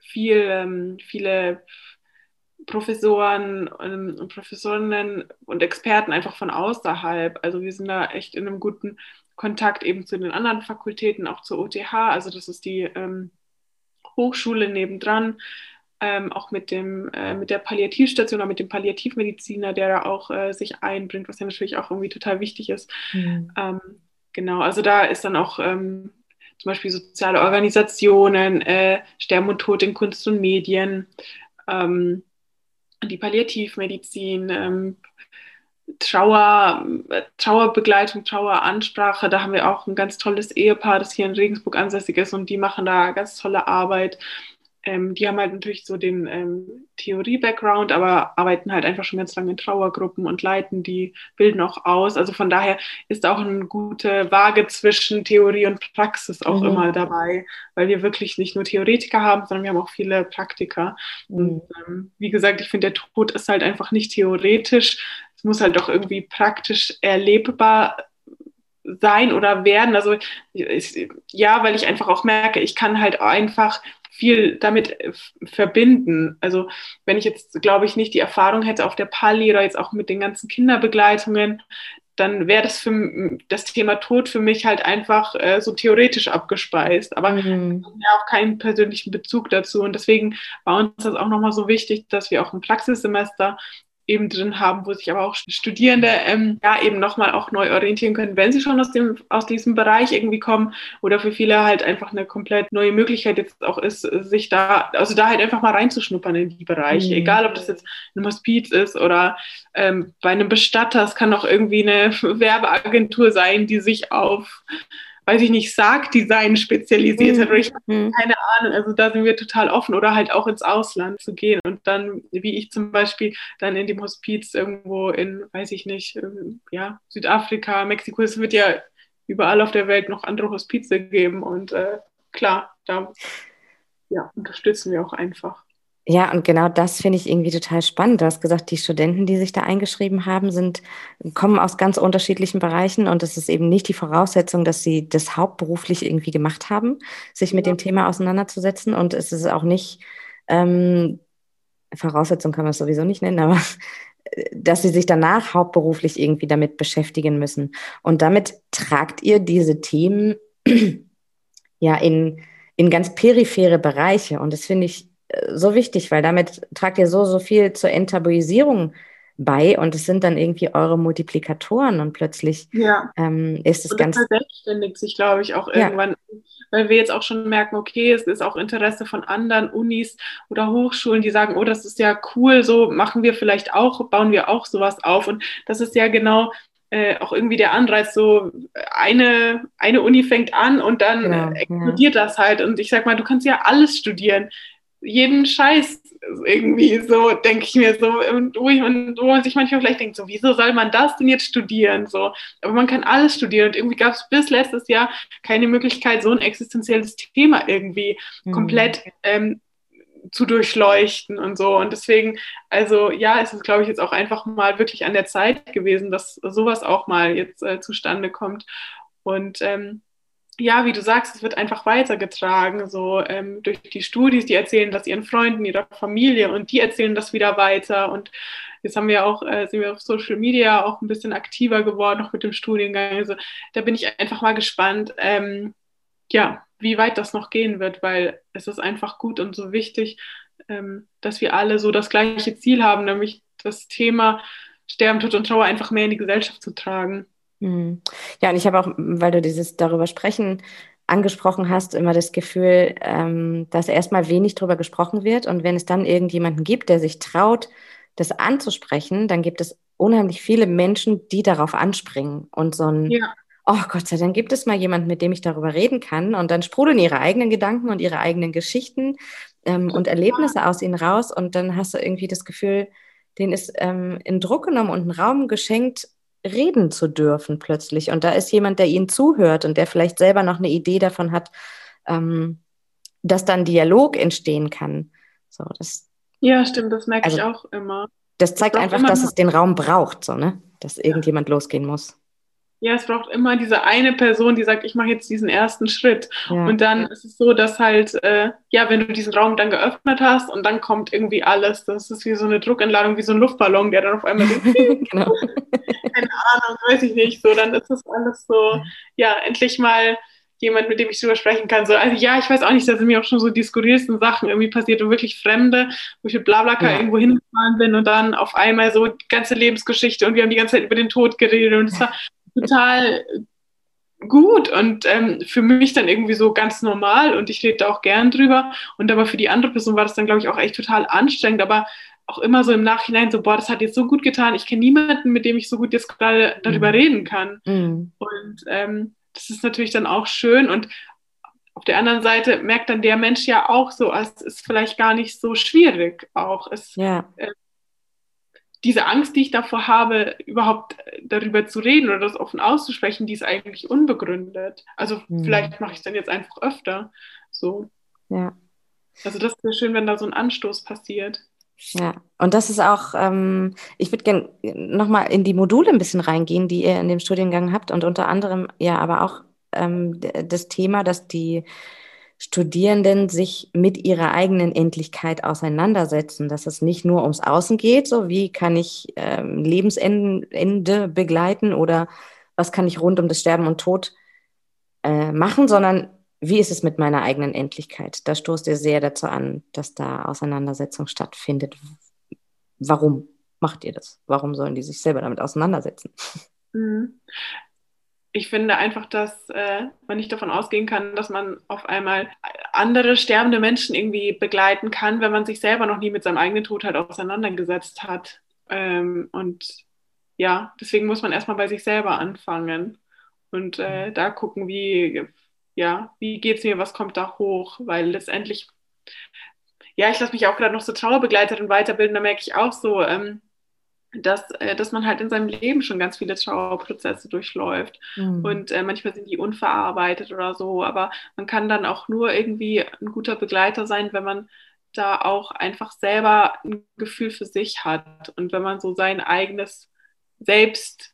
viel, ähm, viele Professoren ähm, und Professorinnen und Experten einfach von außerhalb. Also wir sind da echt in einem guten Kontakt eben zu den anderen Fakultäten, auch zur OTH. Also das ist die ähm, Hochschule nebendran. Ähm, auch mit, dem, äh, mit der Palliativstation oder mit dem Palliativmediziner, der da auch äh, sich einbringt, was ja natürlich auch irgendwie total wichtig ist. Mhm. Ähm, genau, also da ist dann auch ähm, zum Beispiel soziale Organisationen, äh, Sterben und Tod in Kunst und Medien, ähm, die Palliativmedizin, ähm, Trauer, Trauerbegleitung, Traueransprache. Da haben wir auch ein ganz tolles Ehepaar, das hier in Regensburg ansässig ist und die machen da ganz tolle Arbeit ähm, die haben halt natürlich so den ähm, Theorie-Background, aber arbeiten halt einfach schon ganz lange in Trauergruppen und leiten die, bilden auch aus. Also von daher ist auch eine gute Waage zwischen Theorie und Praxis auch mhm. immer dabei, weil wir wirklich nicht nur Theoretiker haben, sondern wir haben auch viele Praktiker. Mhm. Und ähm, wie gesagt, ich finde, der Tod ist halt einfach nicht theoretisch. Es muss halt auch irgendwie praktisch erlebbar sein oder werden. Also ich, ja, weil ich einfach auch merke, ich kann halt einfach viel damit äh, verbinden. Also wenn ich jetzt, glaube ich, nicht die Erfahrung hätte auf der Pali oder jetzt auch mit den ganzen Kinderbegleitungen, dann wäre das für das Thema Tod für mich halt einfach äh, so theoretisch abgespeist. Aber mhm. ja auch keinen persönlichen Bezug dazu. Und deswegen war uns das auch nochmal so wichtig, dass wir auch ein Praxissemester eben drin haben, wo sich aber auch Studierende ähm, ja eben nochmal auch neu orientieren können, wenn sie schon aus dem aus diesem Bereich irgendwie kommen oder für viele halt einfach eine komplett neue Möglichkeit jetzt auch ist, sich da also da halt einfach mal reinzuschnuppern in die Bereiche, mhm. egal ob das jetzt ein Hospiz ist oder ähm, bei einem Bestatter, es kann auch irgendwie eine [LAUGHS] Werbeagentur sein, die sich auf weiß ich nicht, Sargdesign spezialisiert hat. Oder ich habe mhm. keine Ahnung. Also da sind wir total offen oder halt auch ins Ausland zu gehen und dann, wie ich zum Beispiel, dann in dem Hospiz irgendwo in, weiß ich nicht, ähm, ja, Südafrika, Mexiko, es wird ja überall auf der Welt noch andere Hospize geben und äh, klar, da ja, unterstützen wir auch einfach. Ja, und genau das finde ich irgendwie total spannend. Du hast gesagt, die Studenten, die sich da eingeschrieben haben, sind, kommen aus ganz unterschiedlichen Bereichen und es ist eben nicht die Voraussetzung, dass sie das hauptberuflich irgendwie gemacht haben, sich mit ja. dem Thema auseinanderzusetzen. Und es ist auch nicht, ähm, Voraussetzung kann man es sowieso nicht nennen, aber [LAUGHS] dass sie sich danach hauptberuflich irgendwie damit beschäftigen müssen. Und damit tragt ihr diese Themen [CLEARS THROAT] ja in, in ganz periphere Bereiche. Und das finde ich so wichtig, weil damit tragt ihr so, so viel zur Enttabuisierung bei und es sind dann irgendwie eure Multiplikatoren und plötzlich ja. ähm, ist es und ganz. Verselbstständigt sich, glaube ich, auch irgendwann, ja. weil wir jetzt auch schon merken, okay, es ist auch Interesse von anderen Unis oder Hochschulen, die sagen, oh, das ist ja cool, so machen wir vielleicht auch, bauen wir auch sowas auf und das ist ja genau äh, auch irgendwie der Anreiz, so eine, eine Uni fängt an und dann genau, explodiert ja. das halt. Und ich sag mal, du kannst ja alles studieren jeden Scheiß irgendwie so, denke ich mir so, wo, ich, wo man sich manchmal vielleicht denkt, so, wieso soll man das denn jetzt studieren? So, aber man kann alles studieren und irgendwie gab es bis letztes Jahr keine Möglichkeit, so ein existenzielles Thema irgendwie mhm. komplett ähm, zu durchleuchten und so. Und deswegen, also ja, es ist, glaube ich, jetzt auch einfach mal wirklich an der Zeit gewesen, dass sowas auch mal jetzt äh, zustande kommt. Und ähm, ja, wie du sagst, es wird einfach weitergetragen, so ähm, durch die Studis, die erzählen das ihren Freunden, ihrer Familie und die erzählen das wieder weiter. Und jetzt haben wir auch, äh, sind wir auf Social Media auch ein bisschen aktiver geworden, auch mit dem Studiengang. Also da bin ich einfach mal gespannt, ähm, ja, wie weit das noch gehen wird, weil es ist einfach gut und so wichtig, ähm, dass wir alle so das gleiche Ziel haben, nämlich das Thema Sterben, Tod und Trauer einfach mehr in die Gesellschaft zu tragen. Hm. Ja, und ich habe auch, weil du dieses darüber sprechen angesprochen hast, immer das Gefühl, ähm, dass erstmal wenig darüber gesprochen wird. Und wenn es dann irgendjemanden gibt, der sich traut, das anzusprechen, dann gibt es unheimlich viele Menschen, die darauf anspringen und so ein, ja. oh Gott sei Dank gibt es mal jemanden, mit dem ich darüber reden kann. Und dann sprudeln ihre eigenen Gedanken und ihre eigenen Geschichten ähm, und Erlebnisse aus ihnen raus. Und dann hast du irgendwie das Gefühl, denen ist ähm, in Druck genommen und ein Raum geschenkt, reden zu dürfen plötzlich. Und da ist jemand, der ihnen zuhört und der vielleicht selber noch eine Idee davon hat, ähm, dass dann Dialog entstehen kann. So, das, ja, stimmt, das merke also, ich auch immer. Das zeigt einfach, dass es den Raum braucht, so, ne? dass irgendjemand ja. losgehen muss. Ja, es braucht immer diese eine Person, die sagt, ich mache jetzt diesen ersten Schritt. Ja. Und dann ist es so, dass halt, äh, ja, wenn du diesen Raum dann geöffnet hast und dann kommt irgendwie alles, das ist wie so eine Druckentladung, wie so ein Luftballon, der dann auf einmal [LAUGHS] genau. [LAUGHS] keine Ahnung, weiß ich nicht, so, dann ist das alles so, ja, endlich mal jemand, mit dem ich drüber sprechen kann. So, also ja, ich weiß auch nicht, da sind mir auch schon so die skurrilsten Sachen irgendwie passiert und wirklich Fremde, wo ich mit Blablacar ja. irgendwo hingefahren bin und dann auf einmal so die ganze Lebensgeschichte und wir haben die ganze Zeit über den Tod geredet und es war total gut und ähm, für mich dann irgendwie so ganz normal und ich rede da auch gern drüber und aber für die andere Person war das dann glaube ich auch echt total anstrengend, aber auch immer so im Nachhinein so, boah, das hat jetzt so gut getan. Ich kenne niemanden, mit dem ich so gut jetzt gerade darüber mhm. reden kann. Mhm. Und ähm, das ist natürlich dann auch schön und auf der anderen Seite merkt dann der Mensch ja auch so, es ist vielleicht gar nicht so schwierig auch. Es, ja. äh, diese Angst, die ich davor habe, überhaupt darüber zu reden oder das offen auszusprechen, die ist eigentlich unbegründet. Also mhm. vielleicht mache ich es dann jetzt einfach öfter. So. Ja. Also das wäre schön, wenn da so ein Anstoß passiert. Ja, und das ist auch, ähm, ich würde gerne nochmal in die Module ein bisschen reingehen, die ihr in dem Studiengang habt und unter anderem ja aber auch ähm, das Thema, dass die Studierenden sich mit ihrer eigenen Endlichkeit auseinandersetzen, dass es nicht nur ums Außen geht, so wie kann ich ähm, Lebensende begleiten oder was kann ich rund um das Sterben und Tod äh, machen, sondern wie ist es mit meiner eigenen Endlichkeit? Da stoßt ihr sehr dazu an, dass da Auseinandersetzung stattfindet. Warum macht ihr das? Warum sollen die sich selber damit auseinandersetzen? Mhm. Ich finde einfach, dass äh, man nicht davon ausgehen kann, dass man auf einmal andere sterbende Menschen irgendwie begleiten kann, wenn man sich selber noch nie mit seinem eigenen Tod halt auseinandergesetzt hat. Ähm, und ja, deswegen muss man erstmal bei sich selber anfangen und äh, da gucken, wie ja, wie geht es mir, was kommt da hoch? Weil letztendlich, ja, ich lasse mich auch gerade noch so Trauerbegleiterin weiterbilden, da merke ich auch so, ähm, dass, äh, dass man halt in seinem Leben schon ganz viele Trauerprozesse durchläuft. Mhm. Und äh, manchmal sind die unverarbeitet oder so, aber man kann dann auch nur irgendwie ein guter Begleiter sein, wenn man da auch einfach selber ein Gefühl für sich hat und wenn man so sein eigenes Selbst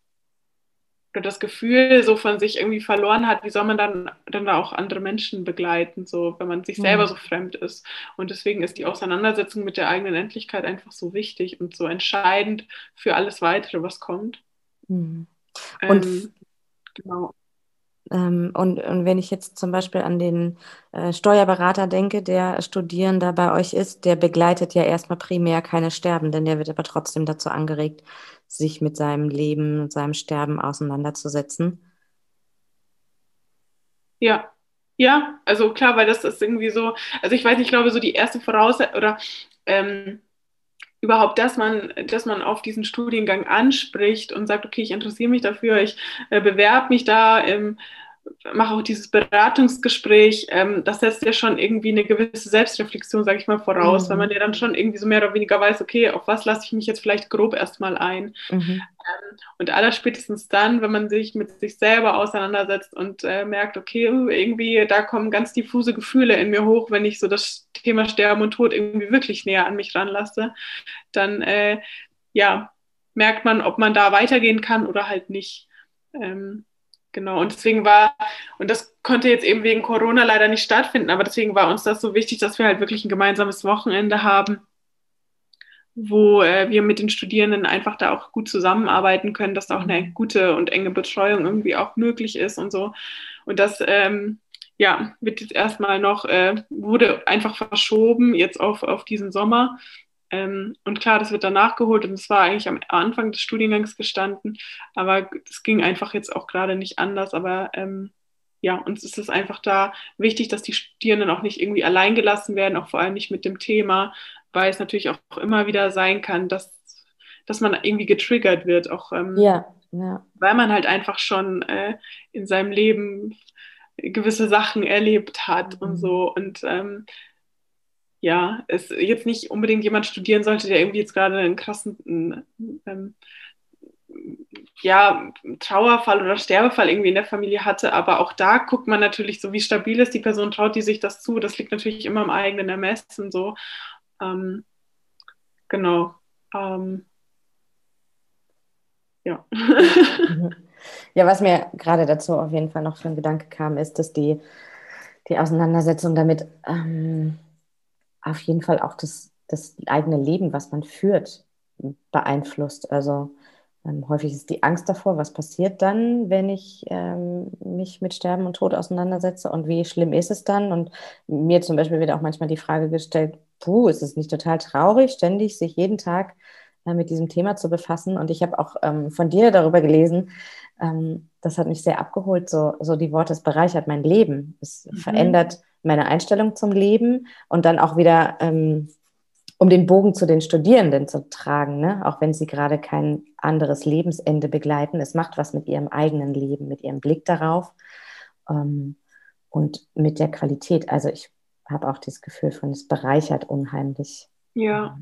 das Gefühl so von sich irgendwie verloren hat, wie soll man dann, dann da auch andere Menschen begleiten, so wenn man sich selber mhm. so fremd ist. Und deswegen ist die Auseinandersetzung mit der eigenen Endlichkeit einfach so wichtig und so entscheidend für alles weitere, was kommt. Mhm. Und ähm, genau. Ähm, und, und wenn ich jetzt zum Beispiel an den äh, Steuerberater denke, der Studierender bei euch ist, der begleitet ja erstmal primär keine Sterbenden, der wird aber trotzdem dazu angeregt, sich mit seinem Leben und seinem Sterben auseinanderzusetzen. Ja, ja, also klar, weil das ist irgendwie so, also ich weiß nicht, ich glaube, so die erste Voraussetzung oder ähm, überhaupt, dass man, dass man auf diesen Studiengang anspricht und sagt, okay, ich interessiere mich dafür, ich äh, bewerbe mich da, ähm, mache auch dieses Beratungsgespräch, ähm, das setzt ja schon irgendwie eine gewisse Selbstreflexion, sage ich mal, voraus, mhm. weil man ja dann schon irgendwie so mehr oder weniger weiß, okay, auf was lasse ich mich jetzt vielleicht grob erstmal ein. Mhm. Ähm, und allerspätestens dann, wenn man sich mit sich selber auseinandersetzt und äh, merkt, okay, irgendwie da kommen ganz diffuse Gefühle in mir hoch, wenn ich so das Thema Sterben und Tod irgendwie wirklich näher an mich ranlasse, dann äh, ja, merkt man, ob man da weitergehen kann oder halt nicht. Ähm, Genau, und deswegen war, und das konnte jetzt eben wegen Corona leider nicht stattfinden, aber deswegen war uns das so wichtig, dass wir halt wirklich ein gemeinsames Wochenende haben, wo äh, wir mit den Studierenden einfach da auch gut zusammenarbeiten können, dass da auch eine mhm. gute und enge Betreuung irgendwie auch möglich ist und so. Und das, ähm, ja, wird jetzt erstmal noch, äh, wurde einfach verschoben jetzt auf, auf diesen Sommer. Ähm, und klar, das wird dann nachgeholt und es war eigentlich am Anfang des Studiengangs gestanden, aber es ging einfach jetzt auch gerade nicht anders. Aber ähm, ja, uns ist es einfach da wichtig, dass die Studierenden auch nicht irgendwie allein gelassen werden, auch vor allem nicht mit dem Thema, weil es natürlich auch immer wieder sein kann, dass, dass man irgendwie getriggert wird, auch ähm, ja, ja. weil man halt einfach schon äh, in seinem Leben gewisse Sachen erlebt hat mhm. und so. Und ähm, ja, es jetzt nicht unbedingt jemand studieren sollte, der irgendwie jetzt gerade einen krassen ähm, ja, Trauerfall oder Sterbefall irgendwie in der Familie hatte. Aber auch da guckt man natürlich so, wie stabil ist die Person, traut die sich das zu. Das liegt natürlich immer im eigenen Ermessen so. Ähm, genau. Ähm, ja. [LAUGHS] ja, was mir gerade dazu auf jeden Fall noch für ein Gedanke kam, ist, dass die, die Auseinandersetzung damit ähm, auf jeden Fall auch das, das eigene Leben, was man führt, beeinflusst. Also ähm, häufig ist die Angst davor, was passiert dann, wenn ich ähm, mich mit Sterben und Tod auseinandersetze und wie schlimm ist es dann? Und mir zum Beispiel wird auch manchmal die Frage gestellt, puh, ist es nicht total traurig, ständig sich jeden Tag äh, mit diesem Thema zu befassen? Und ich habe auch ähm, von dir darüber gelesen, ähm, das hat mich sehr abgeholt, so, so die Worte, es bereichert mein Leben, es mhm. verändert meine Einstellung zum Leben und dann auch wieder ähm, um den Bogen zu den Studierenden zu tragen, ne? auch wenn sie gerade kein anderes Lebensende begleiten. Es macht was mit ihrem eigenen Leben, mit ihrem Blick darauf ähm, und mit der Qualität. Also ich habe auch das Gefühl von, es bereichert unheimlich. Ja,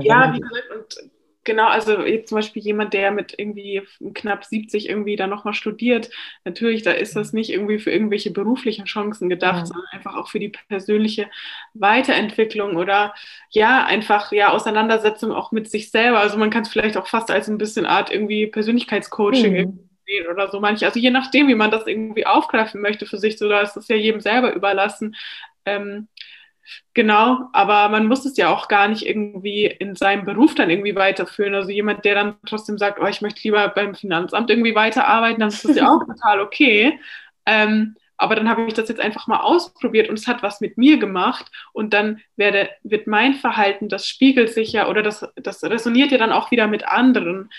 ja wie gesagt, und Genau, also jetzt zum Beispiel jemand, der mit irgendwie knapp 70 irgendwie da nochmal studiert, natürlich, da ist das nicht irgendwie für irgendwelche beruflichen Chancen gedacht, ja. sondern einfach auch für die persönliche Weiterentwicklung oder ja, einfach ja, Auseinandersetzung auch mit sich selber. Also man kann es vielleicht auch fast als ein bisschen Art irgendwie Persönlichkeitscoaching mhm. sehen oder so manche. Also je nachdem, wie man das irgendwie aufgreifen möchte für sich, so da ist das ja jedem selber überlassen. Ähm, Genau, aber man muss es ja auch gar nicht irgendwie in seinem Beruf dann irgendwie weiterführen. Also jemand, der dann trotzdem sagt, oh, ich möchte lieber beim Finanzamt irgendwie weiterarbeiten, dann ist das ja [LAUGHS] auch total okay. Ähm, aber dann habe ich das jetzt einfach mal ausprobiert und es hat was mit mir gemacht und dann werde, wird mein Verhalten, das spiegelt sich ja oder das, das resoniert ja dann auch wieder mit anderen.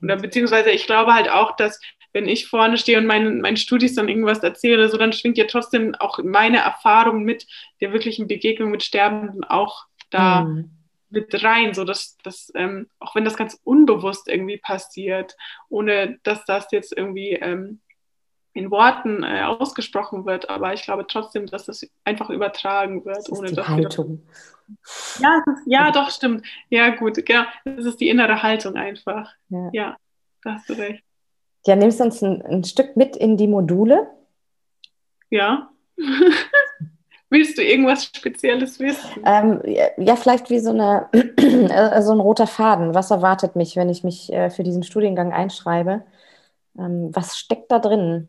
Oder beziehungsweise ich glaube halt auch, dass wenn ich vorne stehe und meinen, meinen Studis dann irgendwas erzähle, so dann schwingt ja trotzdem auch meine Erfahrung mit der wirklichen Begegnung mit Sterbenden auch da mhm. mit rein, so dass das, ähm, auch wenn das ganz unbewusst irgendwie passiert, ohne dass das jetzt irgendwie ähm, in Worten äh, ausgesprochen wird, aber ich glaube trotzdem, dass das einfach übertragen wird, das ohne die dass Haltung. Ja, ist, ja, doch stimmt. Ja, gut, genau. Das ist die innere Haltung einfach. Ja, ja da hast du recht. Ja, nimmst du uns ein, ein Stück mit in die Module? Ja. [LAUGHS] Willst du irgendwas Spezielles wissen? Ähm, ja, vielleicht wie so, eine, [CLEARS THROAT] äh, so ein roter Faden. Was erwartet mich, wenn ich mich äh, für diesen Studiengang einschreibe? Ähm, was steckt da drin?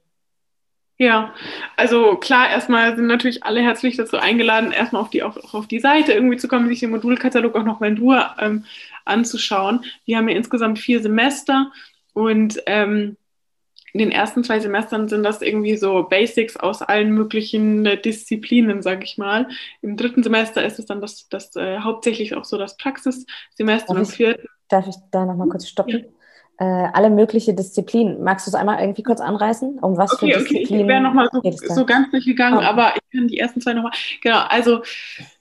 Ja, also klar, erstmal sind natürlich alle herzlich dazu eingeladen, erstmal auf die, auch, auf die Seite irgendwie zu kommen, sich den Modulkatalog auch nochmal in Ruhe ähm, anzuschauen. Wir haben ja insgesamt vier Semester und ähm, in den ersten zwei Semestern sind das irgendwie so Basics aus allen möglichen äh, Disziplinen, sage ich mal. Im dritten Semester ist es dann das, das äh, hauptsächlich auch so das Praxissemester. und im vierten. Darf ich da nochmal kurz stoppen? Ja. Äh, alle möglichen Disziplinen. Magst du es einmal irgendwie kurz anreißen? Um was okay, für okay. Disziplinen? Ich wäre nochmal so, so ganz durchgegangen, oh. aber ich kann die ersten zwei nochmal. Genau, also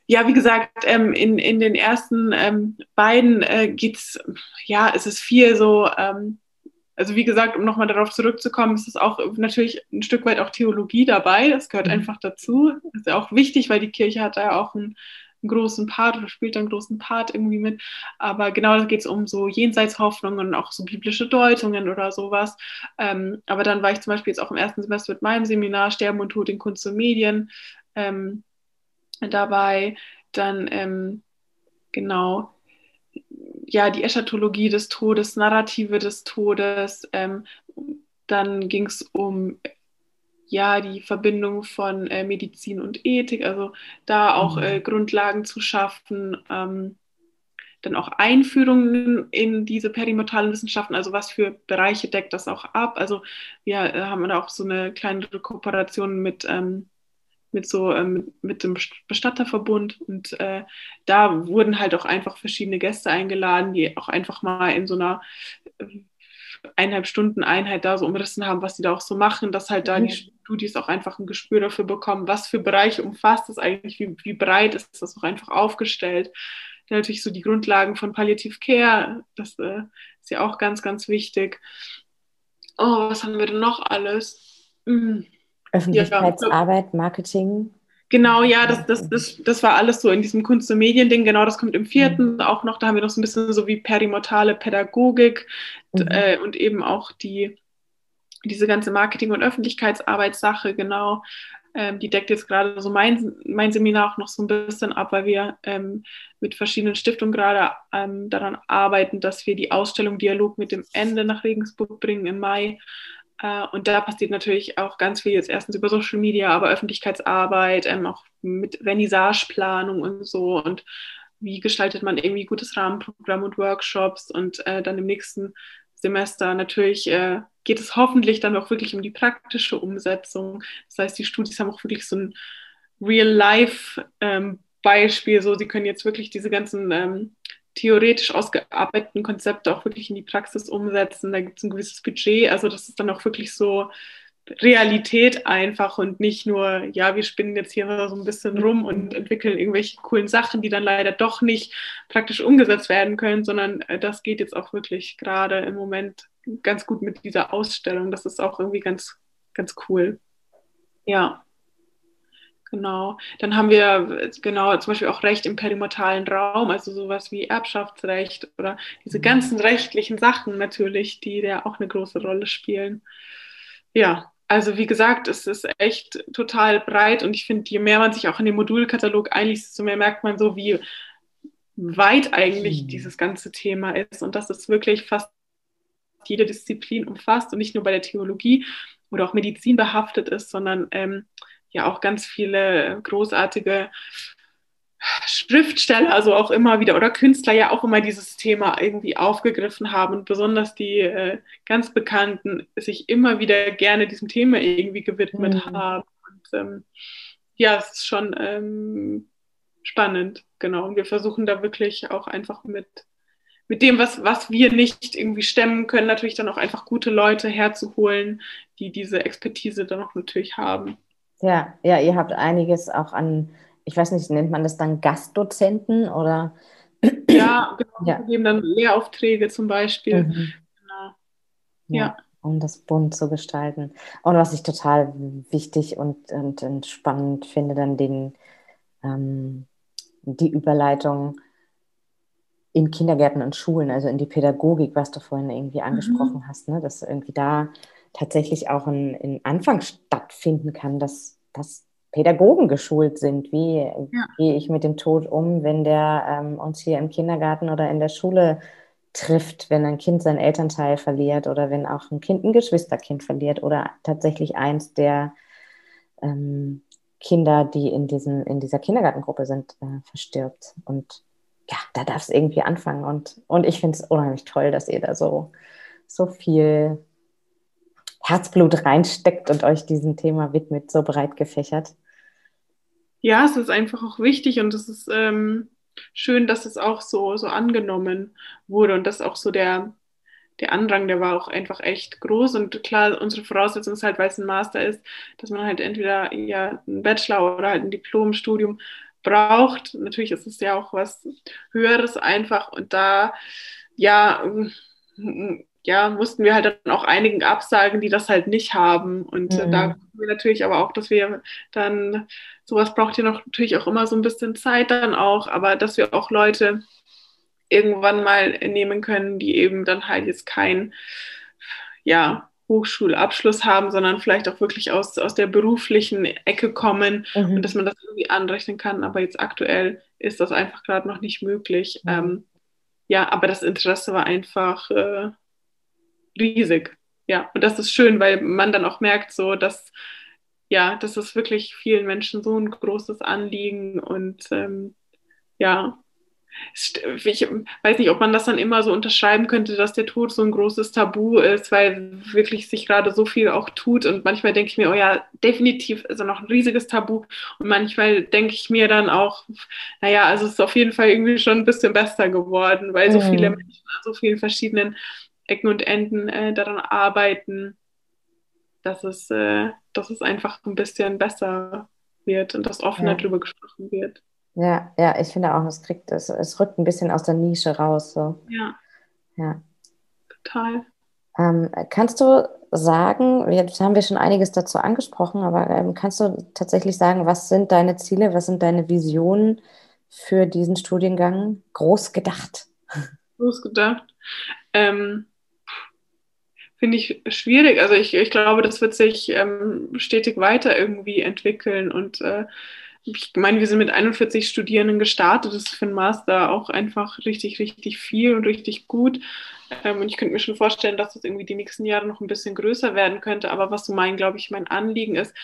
ja, wie gesagt, ähm, in, in den ersten ähm, beiden äh, geht es, ja, es ist viel so ähm, also wie gesagt, um nochmal darauf zurückzukommen, ist es auch natürlich ein Stück weit auch Theologie dabei. Das gehört mhm. einfach dazu. Das ist ja auch wichtig, weil die Kirche hat da ja auch einen, einen großen Part oder spielt einen großen Part irgendwie mit. Aber genau da geht es um so Jenseitshoffnungen und auch so biblische Deutungen oder sowas. Ähm, aber dann war ich zum Beispiel jetzt auch im ersten Semester mit meinem Seminar Sterben und Tod in Kunst und Medien ähm, dabei. Dann ähm, genau ja, die Eschatologie des Todes, Narrative des Todes. Ähm, dann ging es um ja, die Verbindung von äh, Medizin und Ethik, also da auch mhm. äh, Grundlagen zu schaffen. Ähm, dann auch Einführungen in diese perimortalen Wissenschaften, also was für Bereiche deckt das auch ab. Also wir äh, haben da auch so eine kleine Kooperation mit ähm, mit so ähm, mit dem Bestatterverbund und äh, da wurden halt auch einfach verschiedene Gäste eingeladen, die auch einfach mal in so einer äh, eineinhalb Stunden Einheit da so umrissen haben, was sie da auch so machen, dass halt da mhm. die Studis auch einfach ein Gespür dafür bekommen, was für Bereiche umfasst es eigentlich, wie, wie breit ist das auch einfach aufgestellt. Dann natürlich so die Grundlagen von Palliative Care, das äh, ist ja auch ganz, ganz wichtig. Oh, was haben wir denn noch alles? Mhm. Öffentlichkeitsarbeit, Marketing. Genau, ja, das, das, das, das war alles so in diesem Kunst- und Medien-Ding. Genau, das kommt im vierten mhm. auch noch. Da haben wir noch so ein bisschen so wie perimortale Pädagogik mhm. äh, und eben auch die, diese ganze Marketing- und Öffentlichkeitsarbeitssache, genau. Ähm, die deckt jetzt gerade so mein, mein Seminar auch noch so ein bisschen ab, weil wir ähm, mit verschiedenen Stiftungen gerade ähm, daran arbeiten, dass wir die Ausstellung Dialog mit dem Ende nach Regensburg bringen im Mai. Äh, und da passiert natürlich auch ganz viel jetzt erstens über Social Media, aber Öffentlichkeitsarbeit, ähm, auch mit Vernissageplanung und so und wie gestaltet man irgendwie gutes Rahmenprogramm und Workshops und äh, dann im nächsten Semester natürlich äh, geht es hoffentlich dann auch wirklich um die praktische Umsetzung. Das heißt, die Studis haben auch wirklich so ein Real-Life-Beispiel. Ähm, so, sie können jetzt wirklich diese ganzen ähm, theoretisch ausgearbeiteten Konzepte auch wirklich in die Praxis umsetzen. Da gibt es ein gewisses Budget. Also das ist dann auch wirklich so Realität einfach und nicht nur, ja, wir spinnen jetzt hier so ein bisschen rum und entwickeln irgendwelche coolen Sachen, die dann leider doch nicht praktisch umgesetzt werden können, sondern äh, das geht jetzt auch wirklich gerade im Moment ganz gut mit dieser Ausstellung. Das ist auch irgendwie ganz, ganz cool. Ja. Genau. Dann haben wir genau zum Beispiel auch Recht im perimortalen Raum, also sowas wie Erbschaftsrecht oder diese mhm. ganzen rechtlichen Sachen natürlich, die da auch eine große Rolle spielen. Ja, also wie gesagt, es ist echt total breit und ich finde, je mehr man sich auch in den Modulkatalog einliest, desto mehr merkt man so, wie weit eigentlich mhm. dieses ganze Thema ist und dass es wirklich fast jede Disziplin umfasst und nicht nur bei der Theologie oder auch Medizin behaftet ist, sondern ähm, ja auch ganz viele großartige Schriftsteller, also auch immer wieder, oder Künstler ja auch immer dieses Thema irgendwie aufgegriffen haben und besonders die äh, ganz Bekannten sich immer wieder gerne diesem Thema irgendwie gewidmet mhm. haben. Und ähm, ja, es ist schon ähm, spannend, genau. Und wir versuchen da wirklich auch einfach mit, mit dem, was, was wir nicht irgendwie stemmen können, natürlich dann auch einfach gute Leute herzuholen, die diese Expertise dann auch natürlich haben. Ja, ja, ihr habt einiges auch an, ich weiß nicht, nennt man das dann Gastdozenten oder? Ja, genau, ja. wir geben dann Lehraufträge zum Beispiel. Mhm. Genau. Ja. ja. Um das bunt zu gestalten. Und was ich total wichtig und, und, und spannend finde, dann den, ähm, die Überleitung in Kindergärten und Schulen, also in die Pädagogik, was du vorhin irgendwie mhm. angesprochen mhm. hast, ne? dass irgendwie da tatsächlich auch ein, ein Anfang stattfinden kann, dass, dass Pädagogen geschult sind. Wie ja. gehe ich mit dem Tod um, wenn der ähm, uns hier im Kindergarten oder in der Schule trifft, wenn ein Kind seinen Elternteil verliert oder wenn auch ein Kind ein Geschwisterkind verliert oder tatsächlich eins der ähm, Kinder, die in, diesem, in dieser Kindergartengruppe sind, äh, verstirbt. Und ja, da darf es irgendwie anfangen. Und, und ich finde es unheimlich toll, dass ihr da so, so viel Herzblut reinsteckt und euch diesem Thema widmet, so breit gefächert. Ja, es ist einfach auch wichtig und es ist ähm, schön, dass es auch so, so angenommen wurde und dass auch so der, der Andrang, der war auch einfach echt groß. Und klar, unsere Voraussetzung ist halt, weil es ein Master ist, dass man halt entweder ja einen Bachelor oder halt ein Diplomstudium braucht. Natürlich ist es ja auch was Höheres einfach und da ja ja, mussten wir halt dann auch einigen absagen, die das halt nicht haben. Und mhm. da gucken wir natürlich aber auch, dass wir dann, sowas braucht ja noch natürlich auch immer so ein bisschen Zeit dann auch, aber dass wir auch Leute irgendwann mal nehmen können, die eben dann halt jetzt kein, ja, Hochschulabschluss haben, sondern vielleicht auch wirklich aus, aus der beruflichen Ecke kommen mhm. und dass man das irgendwie anrechnen kann. Aber jetzt aktuell ist das einfach gerade noch nicht möglich. Mhm. Ähm, ja, aber das Interesse war einfach äh, riesig. Ja, und das ist schön, weil man dann auch merkt, so dass ja, das ist wirklich vielen Menschen so ein großes Anliegen und ähm, ja, ich weiß nicht, ob man das dann immer so unterschreiben könnte, dass der Tod so ein großes Tabu ist, weil wirklich sich gerade so viel auch tut. Und manchmal denke ich mir, oh ja, definitiv ist er noch ein riesiges Tabu. Und manchmal denke ich mir dann auch, naja, also es ist auf jeden Fall irgendwie schon ein bisschen besser geworden, weil so mhm. viele Menschen an so vielen verschiedenen Ecken und Enden äh, daran arbeiten, dass es, äh, dass es einfach ein bisschen besser wird und dass offener ja. darüber gesprochen wird. Ja, ja, ich finde auch, es kriegt, es, es rückt ein bisschen aus der Nische raus. So. Ja. Ja. Total. Ähm, kannst du sagen, jetzt haben wir schon einiges dazu angesprochen, aber ähm, kannst du tatsächlich sagen, was sind deine Ziele, was sind deine Visionen für diesen Studiengang? Groß gedacht. Groß gedacht. Ähm, Finde ich schwierig. Also ich, ich glaube, das wird sich ähm, stetig weiter irgendwie entwickeln und äh, ich meine, wir sind mit 41 Studierenden gestartet. Das ist für einen Master auch einfach richtig, richtig viel und richtig gut. Ähm, und ich könnte mir schon vorstellen, dass das irgendwie die nächsten Jahre noch ein bisschen größer werden könnte. Aber was so mein, glaube ich, mein Anliegen ist,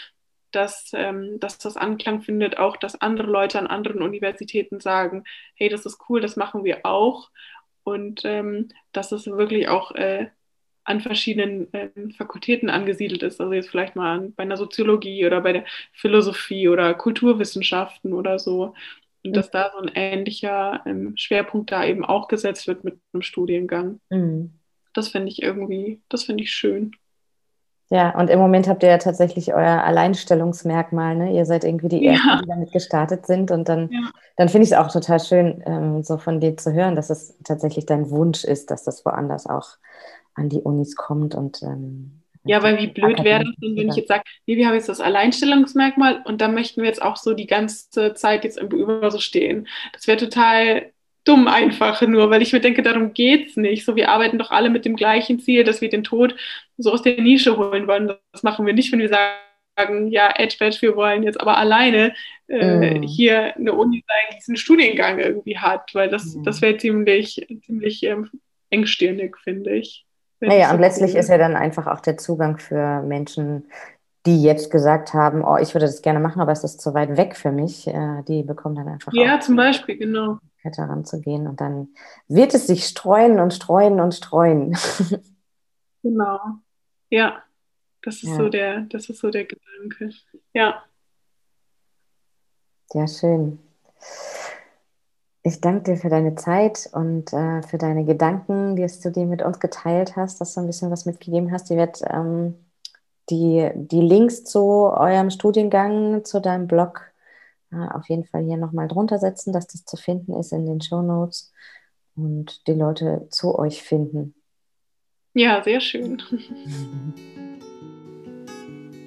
dass, ähm, dass das Anklang findet, auch dass andere Leute an anderen Universitäten sagen, hey, das ist cool, das machen wir auch. Und ähm, dass es wirklich auch äh, an verschiedenen äh, Fakultäten angesiedelt ist. Also jetzt vielleicht mal an, bei einer Soziologie oder bei der Philosophie oder Kulturwissenschaften oder so. Und mhm. dass da so ein ähnlicher ähm, Schwerpunkt da eben auch gesetzt wird mit einem Studiengang. Mhm. Das finde ich irgendwie, das finde ich schön. Ja, und im Moment habt ihr ja tatsächlich euer Alleinstellungsmerkmal. Ne? Ihr seid irgendwie die Ersten, ja. die damit gestartet sind. Und dann, ja. dann finde ich es auch total schön, ähm, so von dir zu hören, dass es tatsächlich dein Wunsch ist, dass das woanders auch an die Unis kommt und ähm, ja, weil wie blöd wäre das denn, wenn ich jetzt sage, nee, wir haben jetzt das Alleinstellungsmerkmal und da möchten wir jetzt auch so die ganze Zeit jetzt im über so stehen. Das wäre total dumm einfach nur, weil ich mir denke, darum geht es nicht. So, wir arbeiten doch alle mit dem gleichen Ziel, dass wir den Tod so aus der Nische holen wollen. Das machen wir nicht, wenn wir sagen, ja, Edge Badge, wir wollen jetzt aber alleine äh, mm. hier eine Uni sein, die diesen Studiengang irgendwie hat, weil das, mm. das wäre ziemlich, ziemlich ähm, engstirnig, finde ich. Naja, und letztlich ist ja dann einfach auch der Zugang für Menschen, die jetzt gesagt haben, oh, ich würde das gerne machen, aber es ist zu weit weg für mich, äh, die bekommen dann einfach. Ja, zum Beispiel, genau. Heranzugehen und dann wird es sich streuen und streuen und streuen. [LAUGHS] genau. Ja, das ist ja. so der, das ist so der Gedanke. Ja. Ja, schön. Ich danke dir für deine Zeit und äh, für deine Gedanken, die du dir mit uns geteilt hast, dass du ein bisschen was mitgegeben hast. Ich werde ähm, die, die Links zu eurem Studiengang, zu deinem Blog äh, auf jeden Fall hier nochmal drunter setzen, dass das zu finden ist in den Show Notes und die Leute zu euch finden. Ja, sehr schön. [LAUGHS]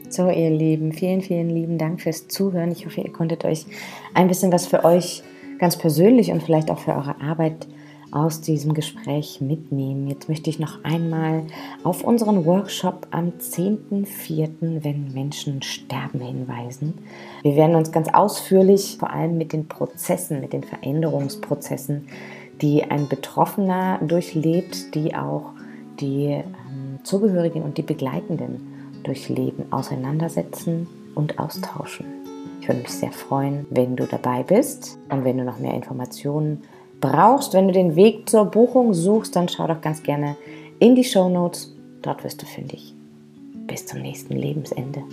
So, ihr Lieben, vielen, vielen lieben Dank fürs Zuhören. Ich hoffe, ihr konntet euch ein bisschen was für euch ganz persönlich und vielleicht auch für eure Arbeit aus diesem Gespräch mitnehmen. Jetzt möchte ich noch einmal auf unseren Workshop am 10.04., wenn Menschen sterben, hinweisen. Wir werden uns ganz ausführlich vor allem mit den Prozessen, mit den Veränderungsprozessen, die ein Betroffener durchlebt, die auch die ähm, Zugehörigen und die Begleitenden durchleben, auseinandersetzen und austauschen. Ich würde mich sehr freuen, wenn du dabei bist und wenn du noch mehr Informationen brauchst, wenn du den Weg zur Buchung suchst, dann schau doch ganz gerne in die Show Notes. Dort wirst du fündig. Bis zum nächsten Lebensende.